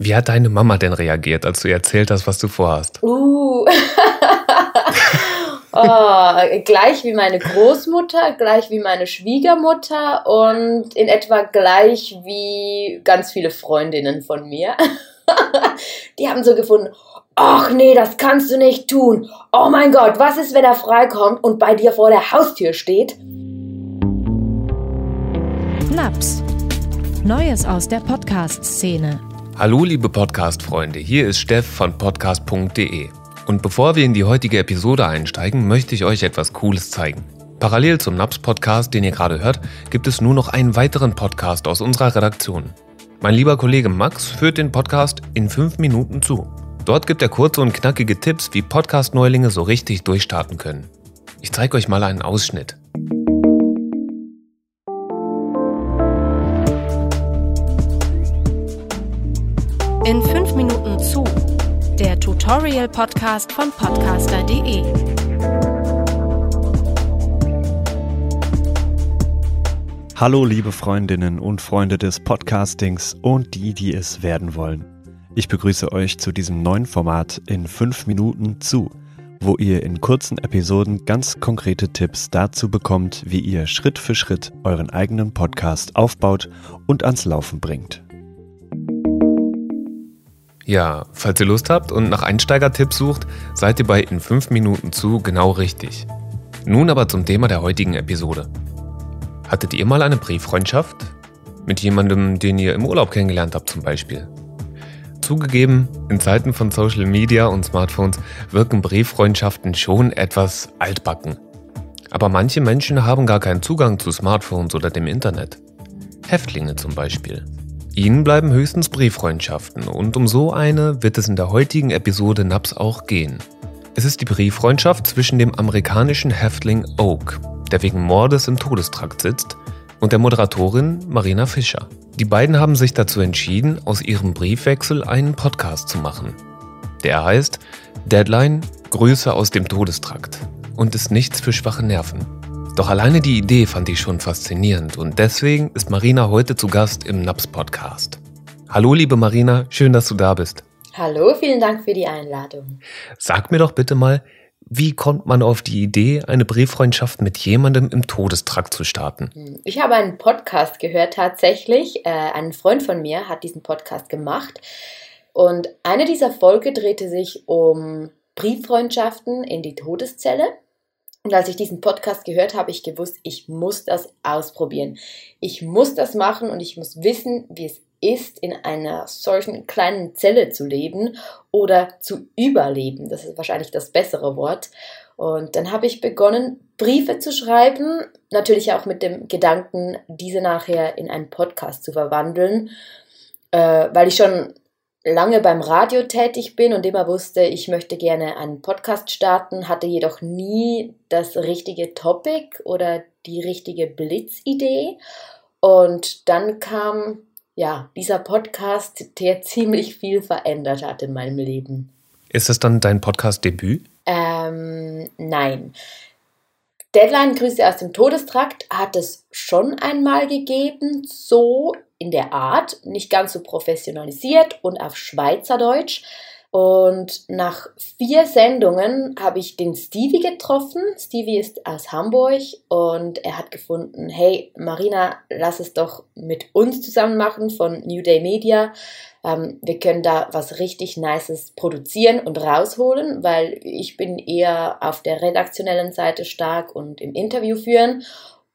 Wie hat deine Mama denn reagiert, als du ihr erzählt hast, was du vorhast? Uh. oh, gleich wie meine Großmutter, gleich wie meine Schwiegermutter und in etwa gleich wie ganz viele Freundinnen von mir. Die haben so gefunden, ach nee, das kannst du nicht tun. Oh mein Gott, was ist, wenn er freikommt und bei dir vor der Haustür steht? Naps. Neues aus der Podcast-Szene. Hallo liebe Podcast-Freunde, hier ist Steff von podcast.de. Und bevor wir in die heutige Episode einsteigen, möchte ich euch etwas Cooles zeigen. Parallel zum Naps-Podcast, den ihr gerade hört, gibt es nur noch einen weiteren Podcast aus unserer Redaktion. Mein lieber Kollege Max führt den Podcast in fünf Minuten zu. Dort gibt er kurze und knackige Tipps, wie Podcast-Neulinge so richtig durchstarten können. Ich zeige euch mal einen Ausschnitt. In 5 Minuten zu. Der Tutorial-Podcast von podcaster.de. Hallo liebe Freundinnen und Freunde des Podcastings und die, die es werden wollen. Ich begrüße euch zu diesem neuen Format in 5 Minuten zu, wo ihr in kurzen Episoden ganz konkrete Tipps dazu bekommt, wie ihr Schritt für Schritt euren eigenen Podcast aufbaut und ans Laufen bringt. Ja, falls ihr Lust habt und nach Einsteigertipps sucht, seid ihr bei In 5 Minuten zu genau richtig. Nun aber zum Thema der heutigen Episode. Hattet ihr mal eine Brieffreundschaft? Mit jemandem, den ihr im Urlaub kennengelernt habt zum Beispiel? Zugegeben, in Zeiten von Social Media und Smartphones wirken Brieffreundschaften schon etwas altbacken. Aber manche Menschen haben gar keinen Zugang zu Smartphones oder dem Internet. Häftlinge zum Beispiel. Ihnen bleiben höchstens Brieffreundschaften und um so eine wird es in der heutigen Episode NAPS auch gehen. Es ist die Brieffreundschaft zwischen dem amerikanischen Häftling Oak, der wegen Mordes im Todestrakt sitzt, und der Moderatorin Marina Fischer. Die beiden haben sich dazu entschieden, aus ihrem Briefwechsel einen Podcast zu machen. Der heißt Deadline Grüße aus dem Todestrakt und ist nichts für schwache Nerven. Doch alleine die Idee fand ich schon faszinierend und deswegen ist Marina heute zu Gast im NAPS Podcast. Hallo liebe Marina, schön, dass du da bist. Hallo, vielen Dank für die Einladung. Sag mir doch bitte mal, wie kommt man auf die Idee, eine Brieffreundschaft mit jemandem im Todestrakt zu starten? Ich habe einen Podcast gehört tatsächlich. Äh, ein Freund von mir hat diesen Podcast gemacht. Und eine dieser Folge drehte sich um Brieffreundschaften in die Todeszelle. Und als ich diesen Podcast gehört habe, ich gewusst, ich muss das ausprobieren. Ich muss das machen und ich muss wissen, wie es ist, in einer solchen kleinen Zelle zu leben oder zu überleben. Das ist wahrscheinlich das bessere Wort. Und dann habe ich begonnen, Briefe zu schreiben, natürlich auch mit dem Gedanken, diese nachher in einen Podcast zu verwandeln, äh, weil ich schon lange beim Radio tätig bin und immer wusste, ich möchte gerne einen Podcast starten, hatte jedoch nie das richtige Topic oder die richtige Blitzidee. Und dann kam ja dieser Podcast, der ziemlich viel verändert hat in meinem Leben. Ist das dann dein Podcast-Debüt? Ähm, nein. Deadline Grüße aus dem Todestrakt hat es schon einmal gegeben, so in der Art, nicht ganz so professionalisiert und auf Schweizerdeutsch. Und nach vier Sendungen habe ich den Stevie getroffen. Stevie ist aus Hamburg und er hat gefunden, hey Marina, lass es doch mit uns zusammen machen von New Day Media. Ähm, wir können da was richtig Nices produzieren und rausholen, weil ich bin eher auf der redaktionellen Seite stark und im Interview führen.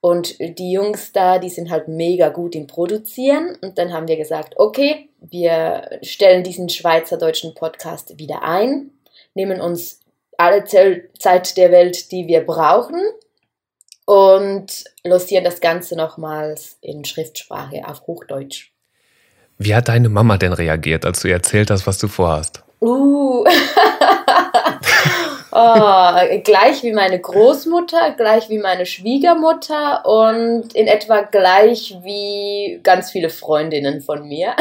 Und die Jungs da, die sind halt mega gut im Produzieren. Und dann haben wir gesagt, okay, wir stellen diesen schweizerdeutschen Podcast wieder ein, nehmen uns alle Zeit der Welt, die wir brauchen und lossieren das Ganze nochmals in Schriftsprache auf Hochdeutsch. Wie hat deine Mama denn reagiert, als du ihr erzählt hast, was du vorhast? Uh. oh, gleich wie meine Großmutter, gleich wie meine Schwiegermutter und in etwa gleich wie ganz viele Freundinnen von mir.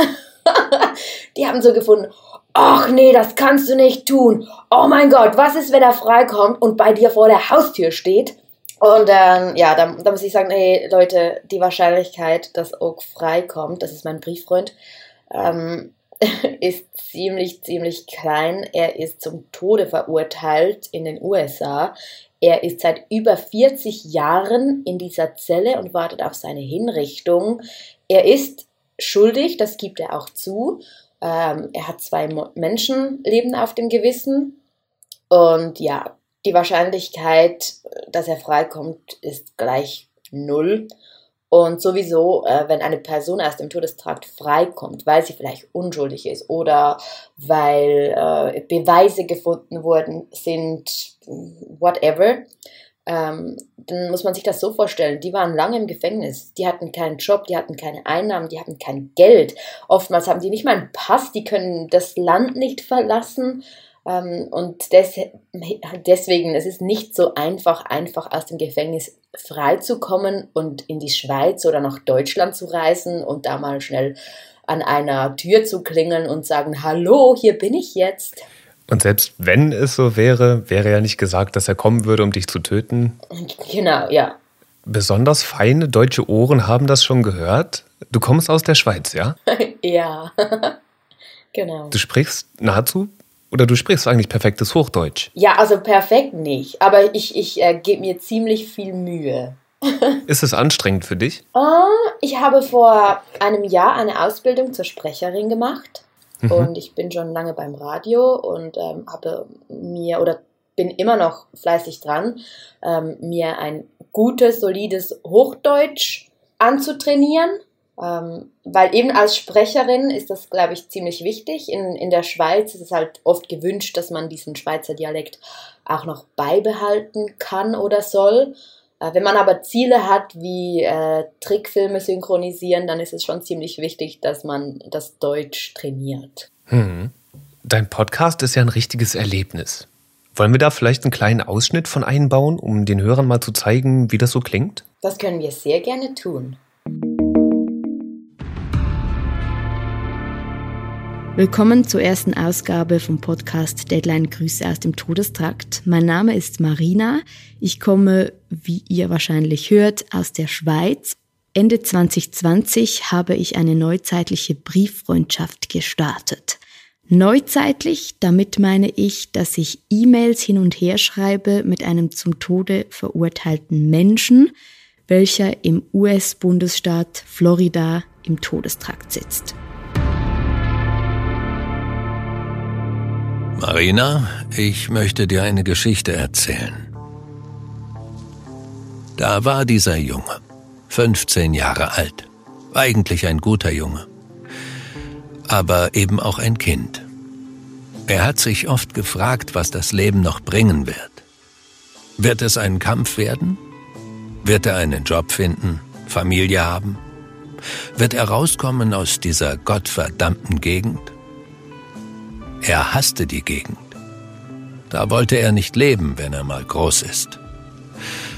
die haben so gefunden, ach nee, das kannst du nicht tun. Oh mein Gott, was ist, wenn er freikommt und bei dir vor der Haustür steht? Und ähm, ja, da, da muss ich sagen, hey Leute, die Wahrscheinlichkeit, dass Oak freikommt, das ist mein Brieffreund, ähm, ist ziemlich, ziemlich klein. Er ist zum Tode verurteilt in den USA. Er ist seit über 40 Jahren in dieser Zelle und wartet auf seine Hinrichtung. Er ist schuldig, das gibt er auch zu. Ähm, er hat zwei Menschenleben auf dem Gewissen. Und ja, die Wahrscheinlichkeit, dass er freikommt, ist gleich null. Und sowieso, äh, wenn eine Person aus dem Todestrakt freikommt, weil sie vielleicht unschuldig ist oder weil äh, Beweise gefunden worden sind, whatever, ähm, dann muss man sich das so vorstellen. Die waren lange im Gefängnis, die hatten keinen Job, die hatten keine Einnahmen, die hatten kein Geld. Oftmals haben die nicht mal einen Pass, die können das Land nicht verlassen. Ähm, und des, deswegen, es ist nicht so einfach, einfach aus dem Gefängnis freizukommen und in die Schweiz oder nach Deutschland zu reisen und da mal schnell an einer Tür zu klingeln und sagen, hallo, hier bin ich jetzt. Und selbst wenn es so wäre, wäre ja nicht gesagt, dass er kommen würde, um dich zu töten. Genau, ja. Besonders feine deutsche Ohren haben das schon gehört. Du kommst aus der Schweiz, ja? ja, genau. Du sprichst nahezu oder du sprichst eigentlich perfektes Hochdeutsch? Ja, also perfekt nicht, aber ich, ich äh, gebe mir ziemlich viel Mühe. Ist es anstrengend für dich? Uh, ich habe vor einem Jahr eine Ausbildung zur Sprecherin gemacht mhm. und ich bin schon lange beim Radio und ähm, habe mir oder bin immer noch fleißig dran, ähm, mir ein gutes, solides Hochdeutsch anzutrainieren weil eben als Sprecherin ist das, glaube ich, ziemlich wichtig. In, in der Schweiz ist es halt oft gewünscht, dass man diesen Schweizer Dialekt auch noch beibehalten kann oder soll. Äh, wenn man aber Ziele hat wie äh, Trickfilme synchronisieren, dann ist es schon ziemlich wichtig, dass man das Deutsch trainiert. Hm. Dein Podcast ist ja ein richtiges Erlebnis. Wollen wir da vielleicht einen kleinen Ausschnitt von einbauen, um den Hörern mal zu zeigen, wie das so klingt? Das können wir sehr gerne tun. Willkommen zur ersten Ausgabe vom Podcast Deadline Grüße aus dem Todestrakt. Mein Name ist Marina. Ich komme, wie ihr wahrscheinlich hört, aus der Schweiz. Ende 2020 habe ich eine neuzeitliche Brieffreundschaft gestartet. Neuzeitlich, damit meine ich, dass ich E-Mails hin und her schreibe mit einem zum Tode verurteilten Menschen, welcher im US-Bundesstaat Florida im Todestrakt sitzt. Marina, ich möchte dir eine Geschichte erzählen. Da war dieser Junge, 15 Jahre alt, eigentlich ein guter Junge, aber eben auch ein Kind. Er hat sich oft gefragt, was das Leben noch bringen wird. Wird es ein Kampf werden? Wird er einen Job finden, Familie haben? Wird er rauskommen aus dieser gottverdammten Gegend? Er hasste die Gegend. Da wollte er nicht leben, wenn er mal groß ist.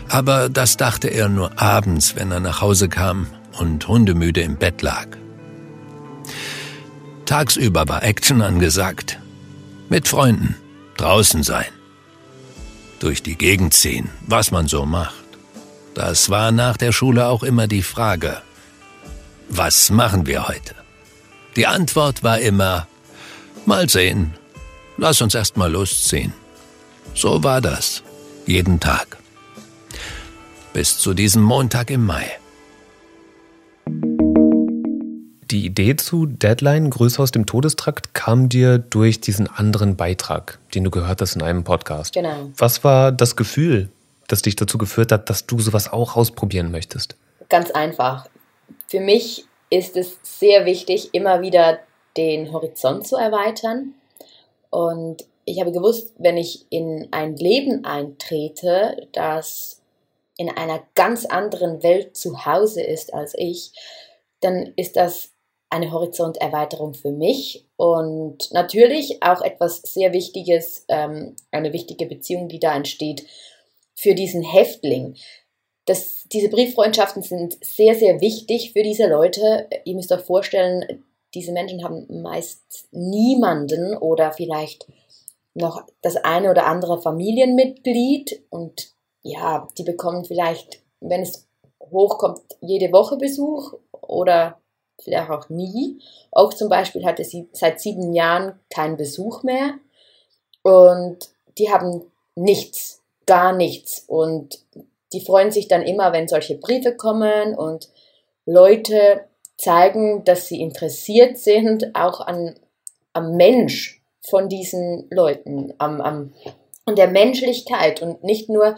Aber das dachte er nur abends, wenn er nach Hause kam und hundemüde im Bett lag. Tagsüber war Action angesagt. Mit Freunden, draußen sein. Durch die Gegend ziehen, was man so macht. Das war nach der Schule auch immer die Frage. Was machen wir heute? Die Antwort war immer Mal sehen. Lass uns erst mal losziehen. So war das. Jeden Tag. Bis zu diesem Montag im Mai. Die Idee zu Deadline Grüße aus dem Todestrakt kam dir durch diesen anderen Beitrag, den du gehört hast in einem Podcast. Genau. Was war das Gefühl, das dich dazu geführt hat, dass du sowas auch ausprobieren möchtest? Ganz einfach. Für mich ist es sehr wichtig, immer wieder den Horizont zu erweitern. Und ich habe gewusst, wenn ich in ein Leben eintrete, das in einer ganz anderen Welt zu Hause ist als ich, dann ist das eine Horizonterweiterung für mich und natürlich auch etwas sehr Wichtiges, ähm, eine wichtige Beziehung, die da entsteht für diesen Häftling. Das, diese Brieffreundschaften sind sehr, sehr wichtig für diese Leute. Ihr müsst euch vorstellen, diese Menschen haben meist niemanden oder vielleicht noch das eine oder andere Familienmitglied und ja, die bekommen vielleicht, wenn es hochkommt, jede Woche Besuch oder vielleicht auch nie. Auch zum Beispiel hatte sie seit sieben Jahren keinen Besuch mehr und die haben nichts, gar nichts und die freuen sich dann immer, wenn solche Briefe kommen und Leute zeigen, dass sie interessiert sind, auch an, am Mensch von diesen Leuten, am, am, an der Menschlichkeit und nicht nur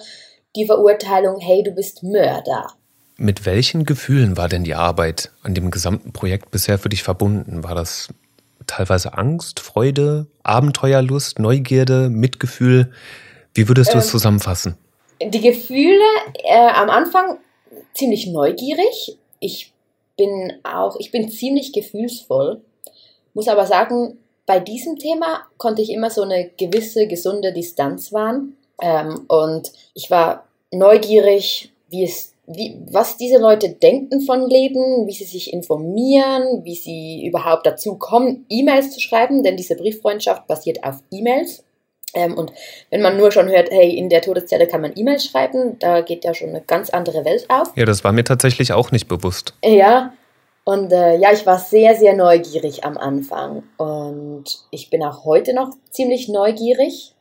die Verurteilung, hey, du bist Mörder. Mit welchen Gefühlen war denn die Arbeit an dem gesamten Projekt bisher für dich verbunden? War das teilweise Angst, Freude, Abenteuerlust, Neugierde, Mitgefühl? Wie würdest du ähm, es zusammenfassen? Die Gefühle äh, am Anfang ziemlich neugierig. Ich bin auch, ich bin ziemlich gefühlsvoll, muss aber sagen, bei diesem Thema konnte ich immer so eine gewisse gesunde Distanz wahren. Ähm, und ich war neugierig, wie es, wie, was diese Leute denken von Leben, wie sie sich informieren, wie sie überhaupt dazu kommen, E-Mails zu schreiben, denn diese Brieffreundschaft basiert auf E-Mails. Ähm, und wenn man nur schon hört, hey, in der Todeszelle kann man E-Mails schreiben, da geht ja schon eine ganz andere Welt auf. Ja, das war mir tatsächlich auch nicht bewusst. Ja, und äh, ja, ich war sehr, sehr neugierig am Anfang. Und ich bin auch heute noch ziemlich neugierig.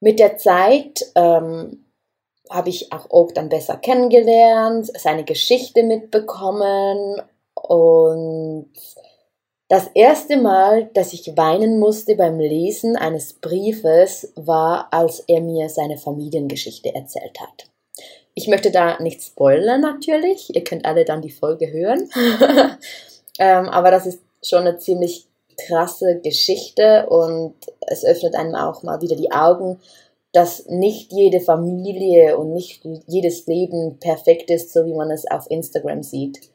Mit der Zeit ähm, habe ich auch Oak dann besser kennengelernt, seine Geschichte mitbekommen und das erste Mal, dass ich weinen musste beim Lesen eines Briefes, war, als er mir seine Familiengeschichte erzählt hat. Ich möchte da nicht spoilern natürlich, ihr könnt alle dann die Folge hören, ähm, aber das ist schon eine ziemlich krasse Geschichte und es öffnet einem auch mal wieder die Augen, dass nicht jede Familie und nicht jedes Leben perfekt ist, so wie man es auf Instagram sieht.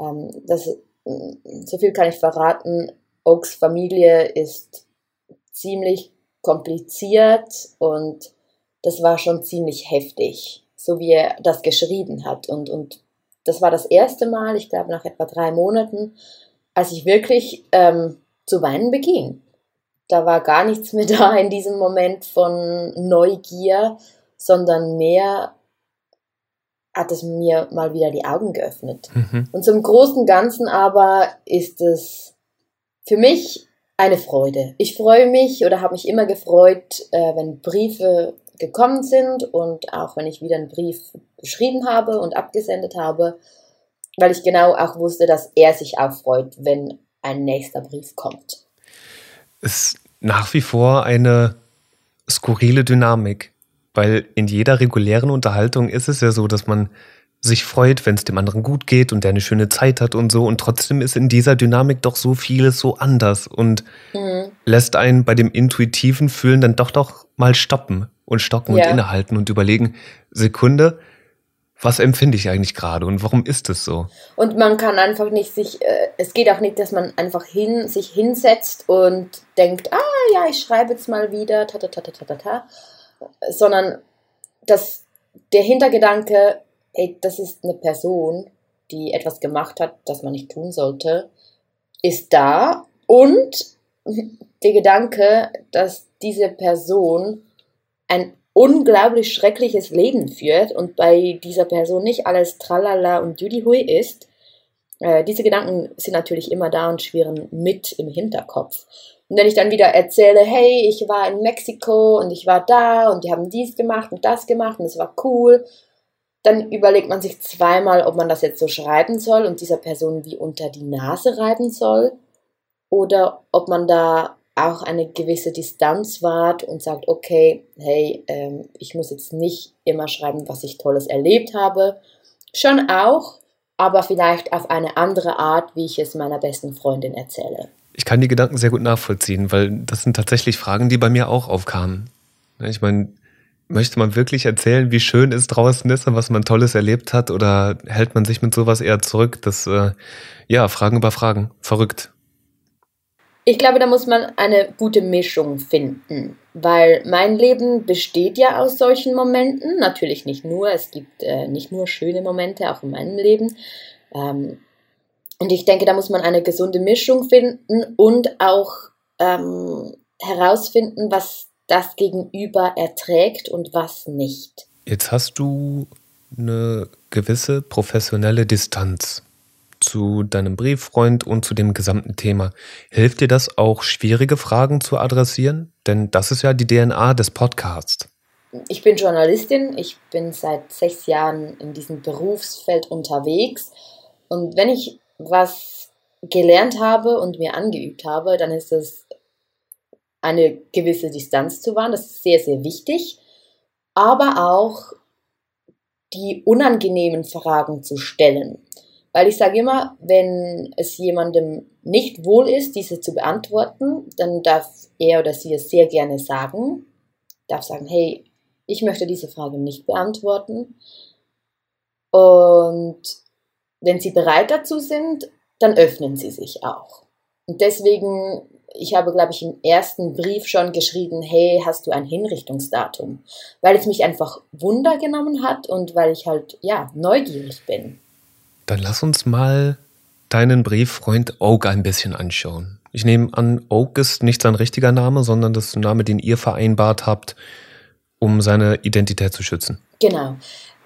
Ähm, das so viel kann ich verraten, Oaks Familie ist ziemlich kompliziert und das war schon ziemlich heftig, so wie er das geschrieben hat. Und, und das war das erste Mal, ich glaube nach etwa drei Monaten, als ich wirklich ähm, zu weinen beging. Da war gar nichts mehr da in diesem Moment von Neugier, sondern mehr hat es mir mal wieder die Augen geöffnet. Mhm. Und zum großen Ganzen aber ist es für mich eine Freude. Ich freue mich oder habe mich immer gefreut, äh, wenn Briefe gekommen sind und auch wenn ich wieder einen Brief geschrieben habe und abgesendet habe, weil ich genau auch wusste, dass er sich auch freut, wenn ein nächster Brief kommt. Ist nach wie vor eine skurrile Dynamik. Weil in jeder regulären Unterhaltung ist es ja so, dass man sich freut, wenn es dem anderen gut geht und der eine schöne Zeit hat und so. Und trotzdem ist in dieser Dynamik doch so vieles so anders und mhm. lässt einen bei dem intuitiven Fühlen dann doch doch mal stoppen und stocken ja. und innehalten und überlegen, Sekunde, was empfinde ich eigentlich gerade und warum ist es so? Und man kann einfach nicht sich, äh, es geht auch nicht, dass man einfach hin, sich hinsetzt und denkt, ah ja, ich schreibe jetzt mal wieder, ta ta ta ta ta ta, sondern dass der Hintergedanke, ey, das ist eine Person, die etwas gemacht hat, das man nicht tun sollte, ist da. Und der Gedanke, dass diese Person ein unglaublich schreckliches Leben führt und bei dieser Person nicht alles Tralala und Judihui ist, äh, diese Gedanken sind natürlich immer da und schwirren mit im Hinterkopf. Und wenn ich dann wieder erzähle, hey, ich war in Mexiko und ich war da und die haben dies gemacht und das gemacht und es war cool, dann überlegt man sich zweimal, ob man das jetzt so schreiben soll und dieser Person wie unter die Nase reiben soll oder ob man da auch eine gewisse Distanz wahrt und sagt, okay, hey, ähm, ich muss jetzt nicht immer schreiben, was ich Tolles erlebt habe. Schon auch, aber vielleicht auf eine andere Art, wie ich es meiner besten Freundin erzähle. Ich kann die Gedanken sehr gut nachvollziehen, weil das sind tatsächlich Fragen, die bei mir auch aufkamen. Ich meine, möchte man wirklich erzählen, wie schön es draußen ist und was man Tolles erlebt hat, oder hält man sich mit sowas eher zurück? Das, äh, ja, Fragen über Fragen. Verrückt. Ich glaube, da muss man eine gute Mischung finden, weil mein Leben besteht ja aus solchen Momenten. Natürlich nicht nur, es gibt äh, nicht nur schöne Momente, auch in meinem Leben. Ähm, und ich denke, da muss man eine gesunde Mischung finden und auch ähm, herausfinden, was das Gegenüber erträgt und was nicht. Jetzt hast du eine gewisse professionelle Distanz zu deinem Brieffreund und zu dem gesamten Thema. Hilft dir das auch, schwierige Fragen zu adressieren? Denn das ist ja die DNA des Podcasts. Ich bin Journalistin, ich bin seit sechs Jahren in diesem Berufsfeld unterwegs und wenn ich was gelernt habe und mir angeübt habe, dann ist es eine gewisse Distanz zu wahren. Das ist sehr, sehr wichtig. Aber auch die unangenehmen Fragen zu stellen. Weil ich sage immer, wenn es jemandem nicht wohl ist, diese zu beantworten, dann darf er oder sie es sehr gerne sagen. Darf sagen, hey, ich möchte diese Frage nicht beantworten. Und wenn sie bereit dazu sind, dann öffnen sie sich auch. Und deswegen, ich habe, glaube ich, im ersten Brief schon geschrieben, hey, hast du ein Hinrichtungsdatum? Weil es mich einfach Wunder genommen hat und weil ich halt, ja, neugierig bin. Dann lass uns mal deinen Brieffreund Oak ein bisschen anschauen. Ich nehme an, Oak ist nicht sein richtiger Name, sondern das ist ein Name, den ihr vereinbart habt, um seine Identität zu schützen. Genau.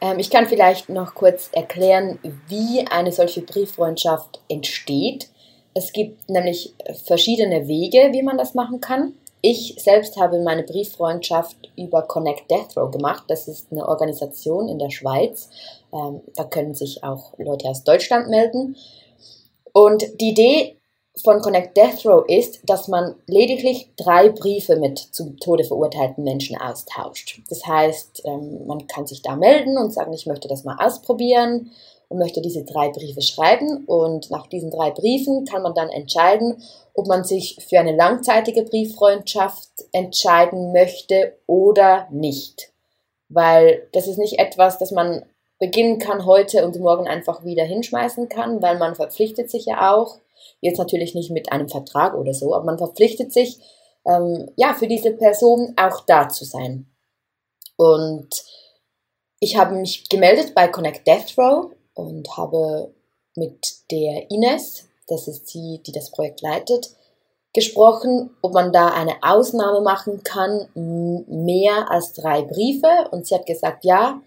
Ähm, ich kann vielleicht noch kurz erklären, wie eine solche Brieffreundschaft entsteht. Es gibt nämlich verschiedene Wege, wie man das machen kann. Ich selbst habe meine Brieffreundschaft über Connect Death Row gemacht. Das ist eine Organisation in der Schweiz. Ähm, da können sich auch Leute aus Deutschland melden. Und die Idee von Connect Death Row ist, dass man lediglich drei Briefe mit zum Tode verurteilten Menschen austauscht. Das heißt, ähm, man kann sich da melden und sagen, ich möchte das mal ausprobieren und möchte diese drei Briefe schreiben. Und nach diesen drei Briefen kann man dann entscheiden, ob man sich für eine langzeitige Brieffreundschaft entscheiden möchte oder nicht. Weil das ist nicht etwas, das man beginnen kann heute und morgen einfach wieder hinschmeißen kann, weil man verpflichtet sich ja auch Jetzt natürlich nicht mit einem Vertrag oder so, aber man verpflichtet sich, ähm, ja, für diese Person auch da zu sein. Und ich habe mich gemeldet bei Connect Death Row und habe mit der Ines, das ist die, die das Projekt leitet, gesprochen, ob man da eine Ausnahme machen kann, mehr als drei Briefe. Und sie hat gesagt, ja,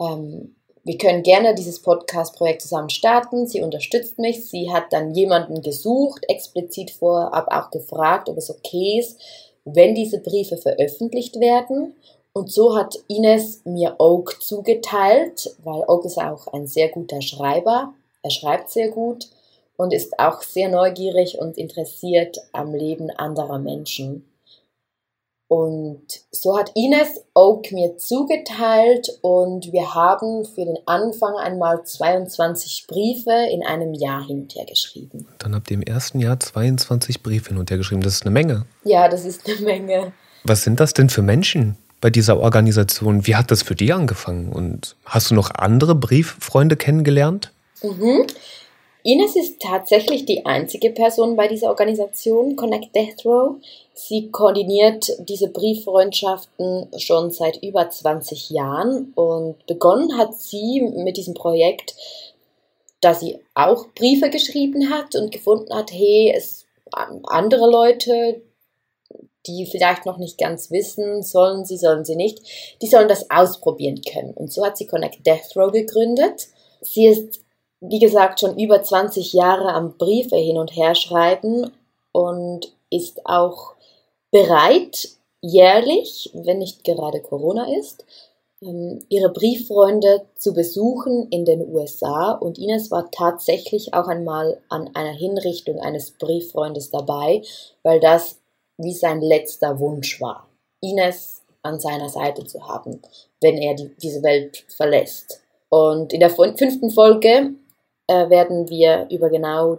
ähm, wir können gerne dieses Podcast-Projekt zusammen starten. Sie unterstützt mich. Sie hat dann jemanden gesucht, explizit vorab auch gefragt, ob es okay ist, wenn diese Briefe veröffentlicht werden. Und so hat Ines mir Oak zugeteilt, weil Oak ist auch ein sehr guter Schreiber. Er schreibt sehr gut und ist auch sehr neugierig und interessiert am Leben anderer Menschen. Und so hat Ines Oak mir zugeteilt und wir haben für den Anfang einmal 22 Briefe in einem Jahr hin und her geschrieben. Dann habt ihr im ersten Jahr 22 Briefe hin und her geschrieben. Das ist eine Menge. Ja, das ist eine Menge. Was sind das denn für Menschen bei dieser Organisation? Wie hat das für dich angefangen? Und hast du noch andere Brieffreunde kennengelernt? Mhm. Ines ist tatsächlich die einzige Person bei dieser Organisation, Connect Death Row. Sie koordiniert diese Brieffreundschaften schon seit über 20 Jahren und begonnen hat sie mit diesem Projekt, da sie auch Briefe geschrieben hat und gefunden hat, hey, es andere Leute, die vielleicht noch nicht ganz wissen, sollen sie, sollen sie nicht, die sollen das ausprobieren können. Und so hat sie Connect Death Row gegründet. Sie ist wie gesagt, schon über 20 Jahre am Briefe hin und her schreiben und ist auch bereit, jährlich, wenn nicht gerade Corona ist, ähm, ihre Brieffreunde zu besuchen in den USA und Ines war tatsächlich auch einmal an einer Hinrichtung eines Brieffreundes dabei, weil das wie sein letzter Wunsch war, Ines an seiner Seite zu haben, wenn er die, diese Welt verlässt. Und in der fünften Folge äh, werden wir über genau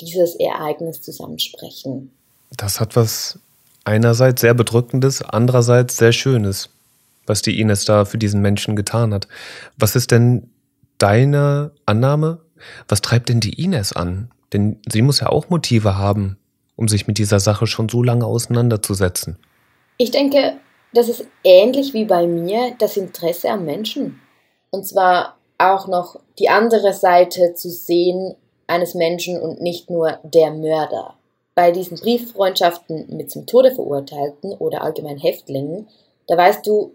dieses Ereignis zusammensprechen. Das hat was einerseits sehr bedrückendes, andererseits sehr schönes, was die Ines da für diesen Menschen getan hat. Was ist denn deine Annahme? Was treibt denn die Ines an? Denn sie muss ja auch Motive haben, um sich mit dieser Sache schon so lange auseinanderzusetzen. Ich denke, das ist ähnlich wie bei mir das Interesse am Menschen. Und zwar auch noch die andere Seite zu sehen eines Menschen und nicht nur der Mörder. Bei diesen Brieffreundschaften mit zum Tode verurteilten oder allgemein Häftlingen, da weißt du,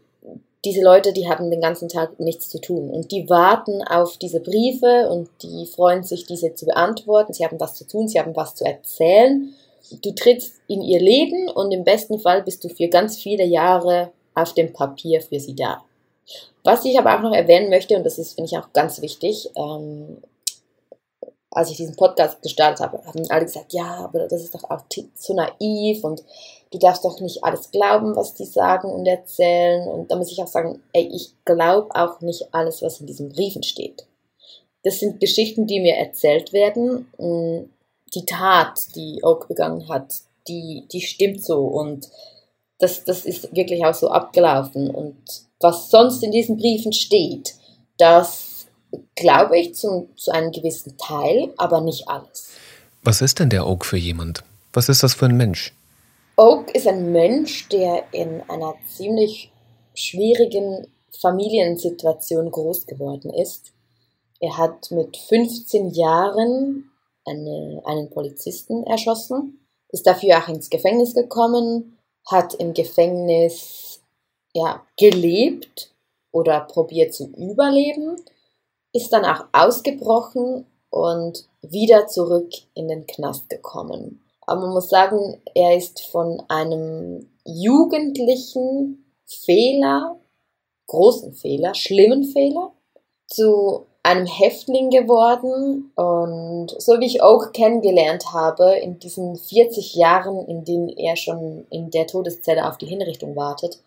diese Leute, die haben den ganzen Tag nichts zu tun und die warten auf diese Briefe und die freuen sich, diese zu beantworten. Sie haben was zu tun, sie haben was zu erzählen. Du trittst in ihr Leben und im besten Fall bist du für ganz viele Jahre auf dem Papier für sie da. Was ich aber auch noch erwähnen möchte, und das ist, finde ich, auch ganz wichtig, ähm, als ich diesen Podcast gestartet habe, haben alle gesagt, ja, aber das ist doch auch zu naiv und du darfst doch nicht alles glauben, was die sagen und erzählen. Und da muss ich auch sagen, ey, ich glaube auch nicht alles, was in diesen Briefen steht. Das sind Geschichten, die mir erzählt werden. Die Tat, die Oak begangen hat, die, die stimmt so und das, das ist wirklich auch so abgelaufen. Und was sonst in diesen Briefen steht, das glaube ich zum, zu einem gewissen Teil, aber nicht alles. Was ist denn der Oak für jemand? Was ist das für ein Mensch? Oak ist ein Mensch, der in einer ziemlich schwierigen Familiensituation groß geworden ist. Er hat mit 15 Jahren eine, einen Polizisten erschossen, ist dafür auch ins Gefängnis gekommen, hat im Gefängnis ja, gelebt oder probiert zu überleben, ist dann auch ausgebrochen und wieder zurück in den Knast gekommen. Aber man muss sagen, er ist von einem jugendlichen Fehler, großen Fehler, schlimmen Fehler, zu einem Häftling geworden. Und so wie ich auch kennengelernt habe, in diesen 40 Jahren, in denen er schon in der Todeszelle auf die Hinrichtung wartet,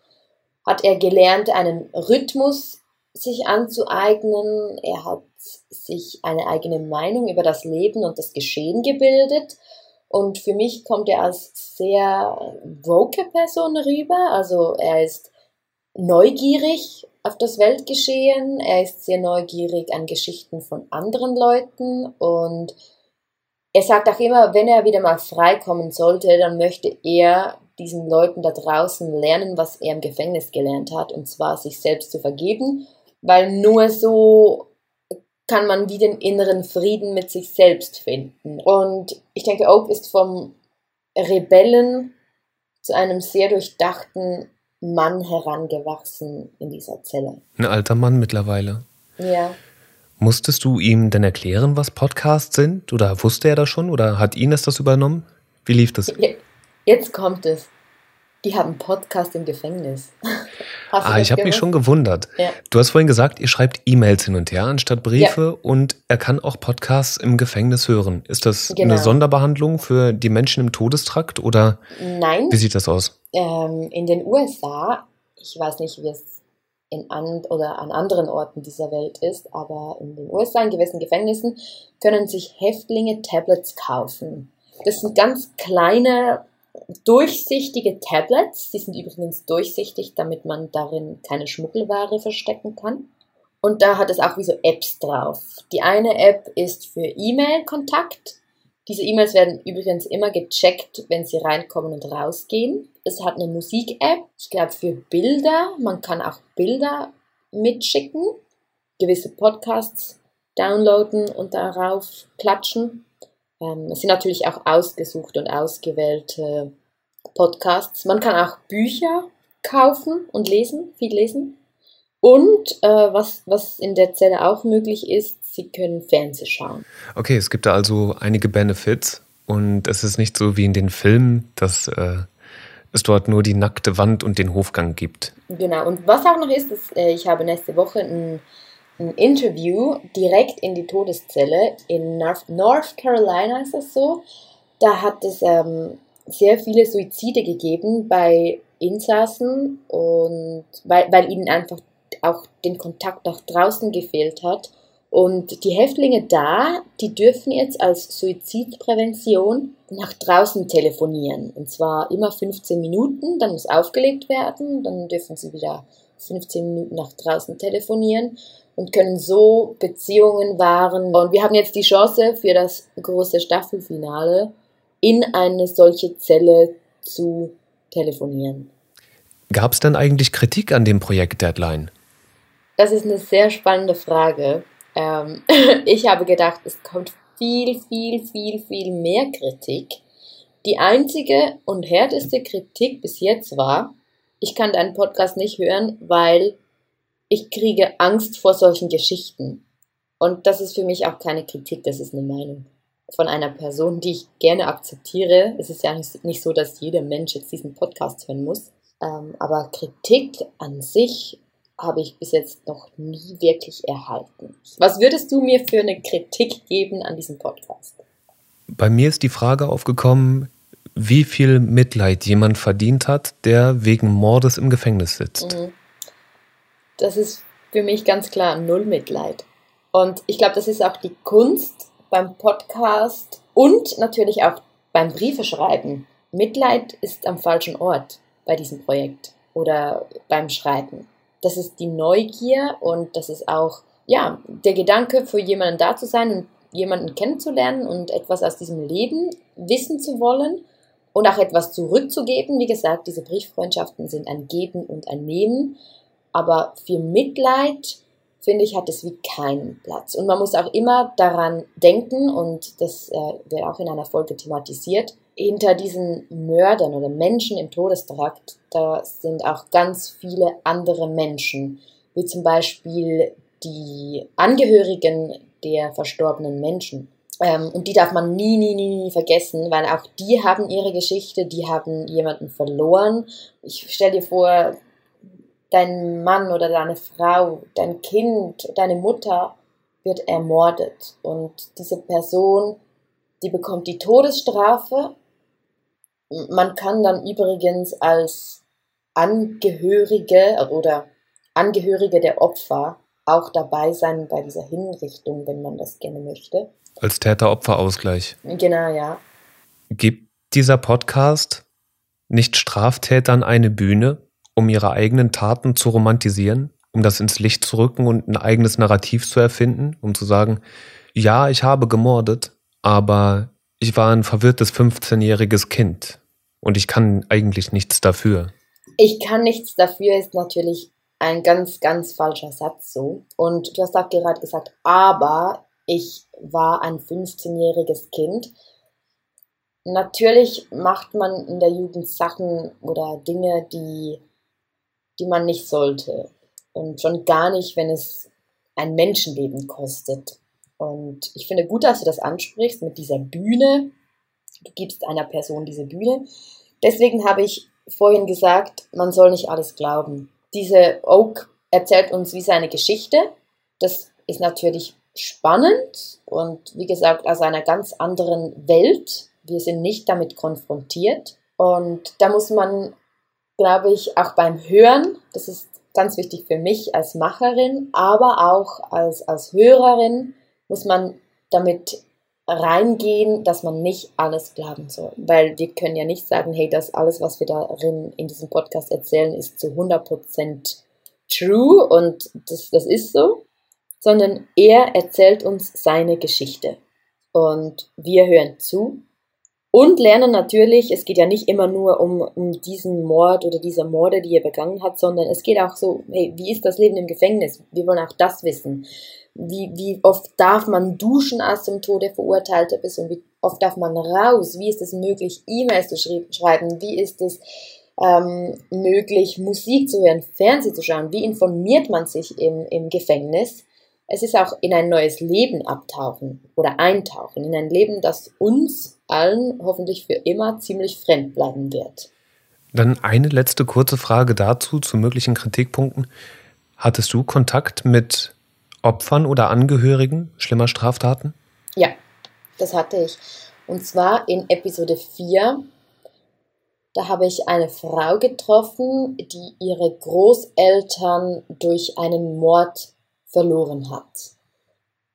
hat er gelernt, einen Rhythmus sich anzueignen. Er hat sich eine eigene Meinung über das Leben und das Geschehen gebildet und für mich kommt er als sehr woke Person rüber. Also er ist neugierig auf das Weltgeschehen, er ist sehr neugierig an Geschichten von anderen Leuten und er sagt auch immer, wenn er wieder mal freikommen sollte, dann möchte er diesen Leuten da draußen lernen, was er im Gefängnis gelernt hat, und zwar sich selbst zu vergeben, weil nur so kann man wie den inneren Frieden mit sich selbst finden. Und ich denke, Oak ist vom Rebellen zu einem sehr durchdachten Mann herangewachsen in dieser Zelle. Ein alter Mann mittlerweile. Ja. Musstest du ihm denn erklären, was Podcasts sind? Oder wusste er das schon? Oder hat Ines das übernommen? Wie lief das? Jetzt kommt es. Die haben Podcast im Gefängnis. ah, ich habe mich schon gewundert. Ja. Du hast vorhin gesagt, ihr schreibt E-Mails hin und her anstatt Briefe ja. und er kann auch Podcasts im Gefängnis hören. Ist das genau. eine Sonderbehandlung für die Menschen im Todestrakt oder Nein. wie sieht das aus? Ähm, in den USA, ich weiß nicht, wie es in an, oder an anderen Orten dieser Welt ist, aber in den USA, in gewissen Gefängnissen, können sich Häftlinge Tablets kaufen. Das sind ganz kleine durchsichtige Tablets. Die sind übrigens durchsichtig, damit man darin keine Schmuggelware verstecken kann. Und da hat es auch wie so Apps drauf. Die eine App ist für E-Mail-Kontakt. Diese E-Mails werden übrigens immer gecheckt, wenn sie reinkommen und rausgehen. Es hat eine Musik-App, ich glaube für Bilder. Man kann auch Bilder mitschicken, gewisse Podcasts downloaden und darauf klatschen. Ähm, es sind natürlich auch ausgesuchte und ausgewählte Podcasts. Man kann auch Bücher kaufen und lesen, viel lesen. Und äh, was, was in der Zelle auch möglich ist, Sie können Fernsehen schauen. Okay, es gibt da also einige Benefits und es ist nicht so wie in den Filmen, dass äh, es dort nur die nackte Wand und den Hofgang gibt. Genau, und was auch noch ist, ist äh, ich habe nächste Woche ein ein Interview direkt in die Todeszelle in North Carolina ist das so. Da hat es ähm, sehr viele Suizide gegeben bei Insassen und weil, weil ihnen einfach auch den Kontakt nach draußen gefehlt hat. Und die Häftlinge da, die dürfen jetzt als Suizidprävention nach draußen telefonieren. Und zwar immer 15 Minuten, dann muss aufgelegt werden, dann dürfen sie wieder 15 Minuten nach draußen telefonieren und können so Beziehungen wahren. Und wir haben jetzt die Chance für das große Staffelfinale in eine solche Zelle zu telefonieren. Gab es denn eigentlich Kritik an dem Projekt Deadline? Das ist eine sehr spannende Frage. Ähm, ich habe gedacht, es kommt viel, viel, viel, viel mehr Kritik. Die einzige und härteste Kritik bis jetzt war, ich kann deinen Podcast nicht hören, weil ich kriege Angst vor solchen Geschichten. Und das ist für mich auch keine Kritik, das ist eine Meinung von einer Person, die ich gerne akzeptiere. Es ist ja nicht so, dass jeder Mensch jetzt diesen Podcast hören muss. Ähm, aber Kritik an sich habe ich bis jetzt noch nie wirklich erhalten. Was würdest du mir für eine Kritik geben an diesem Podcast? Bei mir ist die Frage aufgekommen, wie viel Mitleid jemand verdient hat, der wegen Mordes im Gefängnis sitzt. Mhm. Das ist für mich ganz klar null Mitleid. Und ich glaube, das ist auch die Kunst beim Podcast und natürlich auch beim Briefeschreiben. Mitleid ist am falschen Ort bei diesem Projekt oder beim Schreiben. Das ist die Neugier und das ist auch ja, der Gedanke, für jemanden da zu sein und jemanden kennenzulernen und etwas aus diesem Leben wissen zu wollen und auch etwas zurückzugeben. Wie gesagt, diese Brieffreundschaften sind ein Geben und ein Nehmen, aber für Mitleid finde ich, hat es wie keinen Platz. Und man muss auch immer daran denken, und das äh, wird auch in einer Folge thematisiert, hinter diesen Mördern oder Menschen im Todestrakt, da sind auch ganz viele andere Menschen, wie zum Beispiel die Angehörigen der verstorbenen Menschen. Ähm, und die darf man nie, nie, nie, nie vergessen, weil auch die haben ihre Geschichte, die haben jemanden verloren. Ich stelle dir vor, dein Mann oder deine Frau, dein Kind, deine Mutter wird ermordet und diese Person, die bekommt die Todesstrafe. Man kann dann übrigens als Angehörige oder Angehörige der Opfer auch dabei sein bei dieser Hinrichtung, wenn man das gerne möchte. Als Täter-Opfer-Ausgleich. Genau, ja. Gibt dieser Podcast nicht Straftätern eine Bühne? um ihre eigenen Taten zu romantisieren, um das ins Licht zu rücken und ein eigenes Narrativ zu erfinden, um zu sagen, ja, ich habe gemordet, aber ich war ein verwirrtes 15-jähriges Kind und ich kann eigentlich nichts dafür. Ich kann nichts dafür ist natürlich ein ganz, ganz falscher Satz so. Und du hast auch gerade gesagt, aber ich war ein 15-jähriges Kind. Natürlich macht man in der Jugend Sachen oder Dinge, die die man nicht sollte. Und schon gar nicht, wenn es ein Menschenleben kostet. Und ich finde gut, dass du das ansprichst mit dieser Bühne. Du gibst einer Person diese Bühne. Deswegen habe ich vorhin gesagt, man soll nicht alles glauben. Diese Oak erzählt uns wie seine Geschichte. Das ist natürlich spannend und wie gesagt aus einer ganz anderen Welt. Wir sind nicht damit konfrontiert. Und da muss man glaube ich, auch beim Hören, das ist ganz wichtig für mich als Macherin, aber auch als, als Hörerin muss man damit reingehen, dass man nicht alles glauben soll. Weil wir können ja nicht sagen, hey, das alles, was wir darin in diesem Podcast erzählen, ist zu 100% true und das, das ist so, sondern er erzählt uns seine Geschichte. Und wir hören zu und lernen natürlich, es geht ja nicht immer nur um, um diesen Mord oder diese Morde, die er begangen hat, sondern es geht auch so, hey, wie ist das Leben im Gefängnis? Wir wollen auch das wissen. Wie, wie oft darf man duschen, als zum Tode verurteilt bist und wie oft darf man raus? Wie ist es möglich, E-Mails zu schreiben? Wie ist es ähm, möglich, Musik zu hören, Fernsehen zu schauen? Wie informiert man sich im, im Gefängnis? Es ist auch in ein neues Leben abtauchen oder eintauchen, in ein Leben, das uns allen hoffentlich für immer ziemlich fremd bleiben wird. Dann eine letzte kurze Frage dazu zu möglichen Kritikpunkten. Hattest du Kontakt mit Opfern oder Angehörigen schlimmer Straftaten? Ja, das hatte ich. Und zwar in Episode 4. Da habe ich eine Frau getroffen, die ihre Großeltern durch einen Mord verloren hat.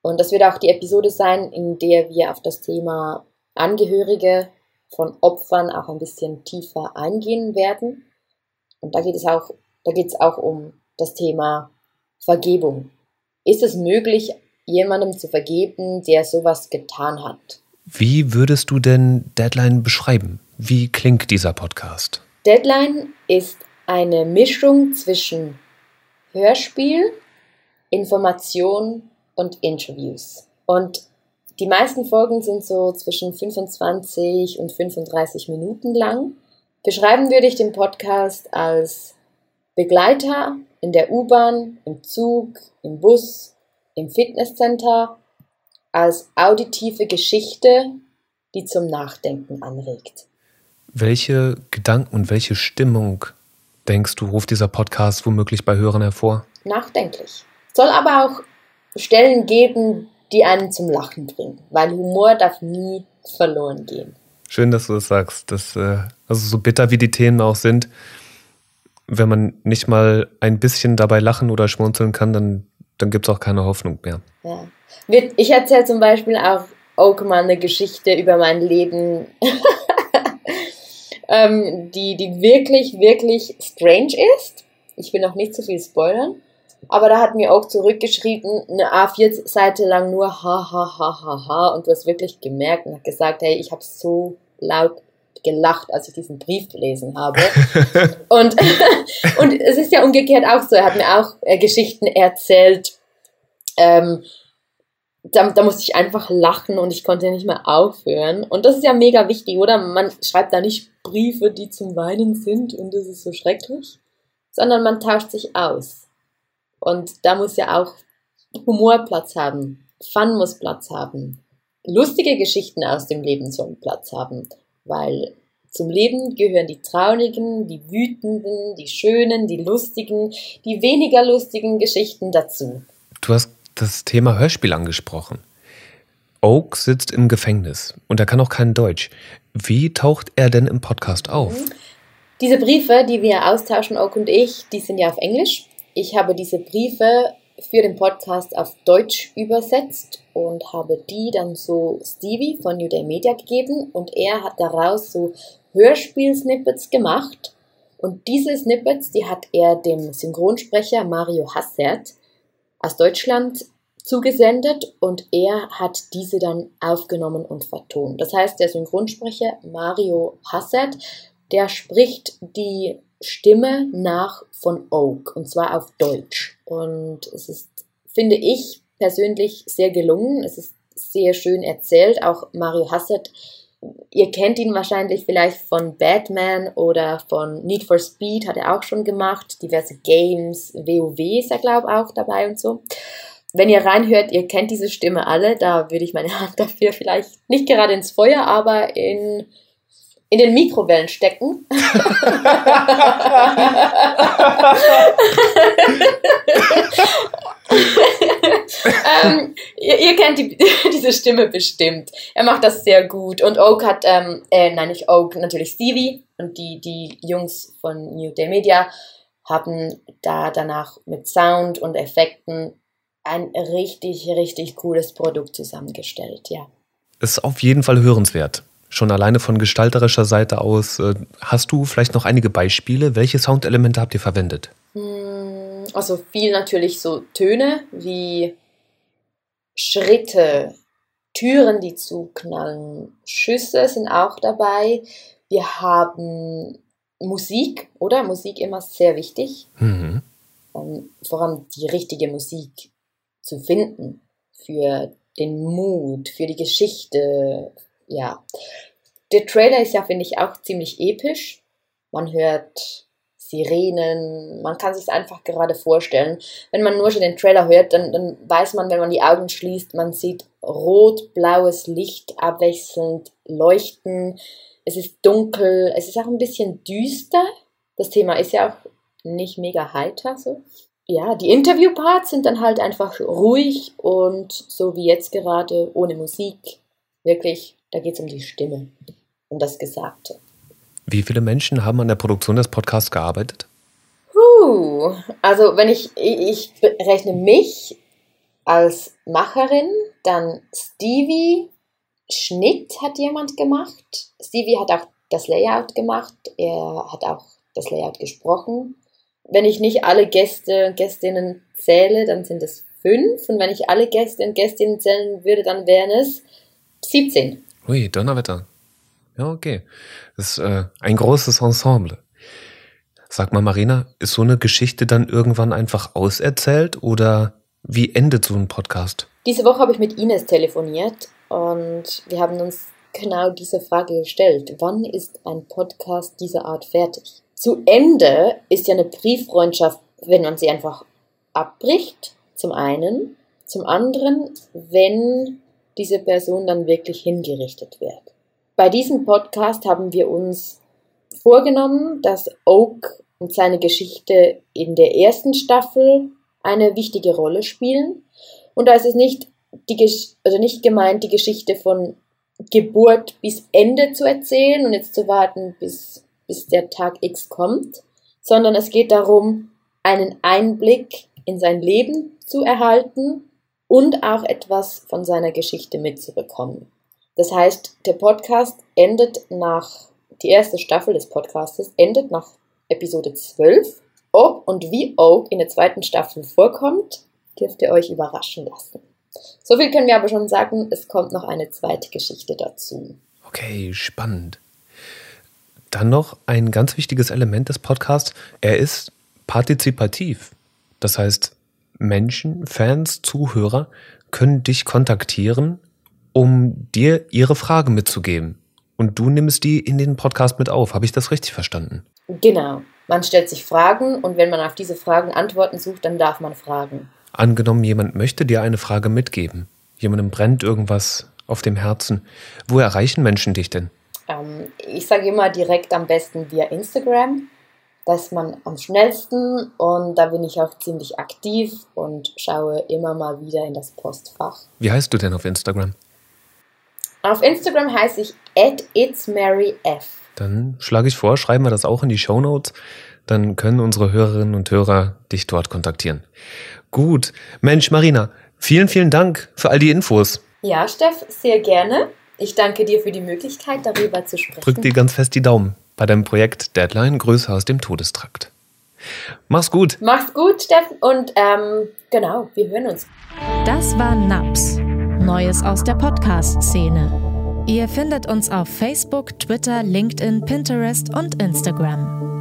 Und das wird auch die Episode sein, in der wir auf das Thema Angehörige von Opfern auch ein bisschen tiefer eingehen werden. Und da geht es auch, da geht es auch um das Thema Vergebung. Ist es möglich, jemandem zu vergeben, der sowas getan hat? Wie würdest du denn Deadline beschreiben? Wie klingt dieser Podcast? Deadline ist eine Mischung zwischen Hörspiel, Information und Interviews. Und die meisten Folgen sind so zwischen 25 und 35 Minuten lang. Beschreiben würde ich den Podcast als Begleiter in der U-Bahn, im Zug, im Bus, im Fitnesscenter, als auditive Geschichte, die zum Nachdenken anregt. Welche Gedanken und welche Stimmung, denkst du, ruft dieser Podcast womöglich bei Hörern hervor? Nachdenklich. Soll aber auch Stellen geben, die einen zum Lachen bringen, weil Humor darf nie verloren gehen. Schön, dass du das sagst. Das, äh, also so bitter wie die Themen auch sind, wenn man nicht mal ein bisschen dabei lachen oder schmunzeln kann, dann, dann gibt es auch keine Hoffnung mehr. Ja. Ich erzähle zum Beispiel auch auch mal eine Geschichte über mein Leben, ähm, die, die wirklich, wirklich strange ist. Ich will noch nicht zu viel spoilern. Aber da hat mir auch zurückgeschrieben, eine A4-Seite lang nur ha, ha, ha, ha, ha. Und du hast wirklich gemerkt und hat gesagt, hey, ich habe so laut gelacht, als ich diesen Brief gelesen habe. und, und es ist ja umgekehrt auch so. Er hat mir auch äh, Geschichten erzählt, ähm, da, da musste ich einfach lachen und ich konnte nicht mehr aufhören. Und das ist ja mega wichtig, oder? Man schreibt da nicht Briefe, die zum Weinen sind und das ist so schrecklich, sondern man tauscht sich aus. Und da muss ja auch Humor Platz haben, Fun muss Platz haben, lustige Geschichten aus dem Leben sollen Platz haben, weil zum Leben gehören die traurigen, die wütenden, die schönen, die lustigen, die weniger lustigen Geschichten dazu. Du hast das Thema Hörspiel angesprochen. Oak sitzt im Gefängnis und er kann auch kein Deutsch. Wie taucht er denn im Podcast auf? Mhm. Diese Briefe, die wir austauschen, Oak und ich, die sind ja auf Englisch. Ich habe diese Briefe für den Podcast auf Deutsch übersetzt und habe die dann so Stevie von New Day Media gegeben und er hat daraus so Hörspiel-Snippets gemacht. Und diese Snippets, die hat er dem Synchronsprecher Mario Hassert aus Deutschland zugesendet und er hat diese dann aufgenommen und vertont. Das heißt, der Synchronsprecher Mario Hassett, der spricht die Stimme nach von Oak und zwar auf Deutsch. Und es ist, finde ich persönlich sehr gelungen. Es ist sehr schön erzählt. Auch Mario Hassett ihr kennt ihn wahrscheinlich vielleicht von Batman oder von Need for Speed, hat er auch schon gemacht. Diverse Games, WoW ist er, glaube ich, auch dabei und so. Wenn ihr reinhört, ihr kennt diese Stimme alle, da würde ich meine Hand dafür vielleicht nicht gerade ins Feuer, aber in, in den Mikrowellen stecken. ähm, ihr, ihr, kennt die, diese Stimme bestimmt. Er macht das sehr gut. Und Oak hat, ähm, äh, nein, nicht Oak, natürlich Stevie und die, die Jungs von New Day Media haben da danach mit Sound und Effekten ein richtig, richtig cooles Produkt zusammengestellt, ja. Ist auf jeden Fall hörenswert. Schon alleine von gestalterischer Seite aus. Äh, hast du vielleicht noch einige Beispiele? Welche Soundelemente habt ihr verwendet? Hm, also viel natürlich so Töne wie Schritte, Türen, die zuknallen, Schüsse sind auch dabei. Wir haben Musik, oder? Musik immer sehr wichtig. Mhm. Um, vor allem die richtige Musik zu finden für den Mut, für die Geschichte. Ja. Der Trailer ist ja, finde ich, auch ziemlich episch. Man hört Sirenen, man kann sich einfach gerade vorstellen. Wenn man nur schon den Trailer hört, dann, dann weiß man, wenn man die Augen schließt, man sieht rot-blaues Licht abwechselnd leuchten. Es ist dunkel, es ist auch ein bisschen düster. Das Thema ist ja auch nicht mega heiter so. Ja, die Interviewparts sind dann halt einfach ruhig und so wie jetzt gerade ohne Musik. Wirklich, da geht es um die Stimme, um das Gesagte. Wie viele Menschen haben an der Produktion des Podcasts gearbeitet? Puh, also wenn ich, ich rechne mich als Macherin, dann Stevie, Schnitt hat jemand gemacht. Stevie hat auch das Layout gemacht, er hat auch das Layout gesprochen. Wenn ich nicht alle Gäste und Gästinnen zähle, dann sind es fünf. Und wenn ich alle Gäste und Gästinnen zählen würde, dann wären es 17. Ui, Donnerwetter. Ja, okay. Das ist äh, ein großes Ensemble. Sag mal, Marina, ist so eine Geschichte dann irgendwann einfach auserzählt oder wie endet so ein Podcast? Diese Woche habe ich mit Ines telefoniert und wir haben uns genau diese Frage gestellt. Wann ist ein Podcast dieser Art fertig? zu Ende ist ja eine Brieffreundschaft, wenn man sie einfach abbricht, zum einen, zum anderen, wenn diese Person dann wirklich hingerichtet wird. Bei diesem Podcast haben wir uns vorgenommen, dass Oak und seine Geschichte in der ersten Staffel eine wichtige Rolle spielen. Und da ist es nicht, die, also nicht gemeint, die Geschichte von Geburt bis Ende zu erzählen und jetzt zu warten, bis, bis der Tag X kommt, sondern es geht darum, einen Einblick in sein Leben zu erhalten und auch etwas von seiner Geschichte mitzubekommen. Das heißt, der Podcast endet nach, die erste Staffel des Podcastes endet nach Episode 12. Ob und wie Oak in der zweiten Staffel vorkommt, dürft ihr euch überraschen lassen. So viel können wir aber schon sagen, es kommt noch eine zweite Geschichte dazu. Okay, spannend. Dann noch ein ganz wichtiges Element des Podcasts. Er ist partizipativ. Das heißt, Menschen, Fans, Zuhörer können dich kontaktieren, um dir ihre Frage mitzugeben. Und du nimmst die in den Podcast mit auf. Habe ich das richtig verstanden? Genau. Man stellt sich Fragen und wenn man auf diese Fragen Antworten sucht, dann darf man fragen. Angenommen, jemand möchte dir eine Frage mitgeben. Jemandem brennt irgendwas auf dem Herzen. Wo erreichen Menschen dich denn? Ähm, ich sage immer direkt am besten via Instagram. Da ist man am schnellsten und da bin ich auch ziemlich aktiv und schaue immer mal wieder in das Postfach. Wie heißt du denn auf Instagram? Auf Instagram heiße ich at itsmaryf. Dann schlage ich vor, schreiben wir das auch in die Show Notes. Dann können unsere Hörerinnen und Hörer dich dort kontaktieren. Gut. Mensch, Marina, vielen, vielen Dank für all die Infos. Ja, Steff, sehr gerne. Ich danke dir für die Möglichkeit, darüber zu sprechen. Drück dir ganz fest die Daumen bei deinem Projekt Deadline Größe aus dem Todestrakt. Mach's gut. Mach's gut, Steffen. Und ähm, genau, wir hören uns. Das war NAPS. Neues aus der Podcast-Szene. Ihr findet uns auf Facebook, Twitter, LinkedIn, Pinterest und Instagram.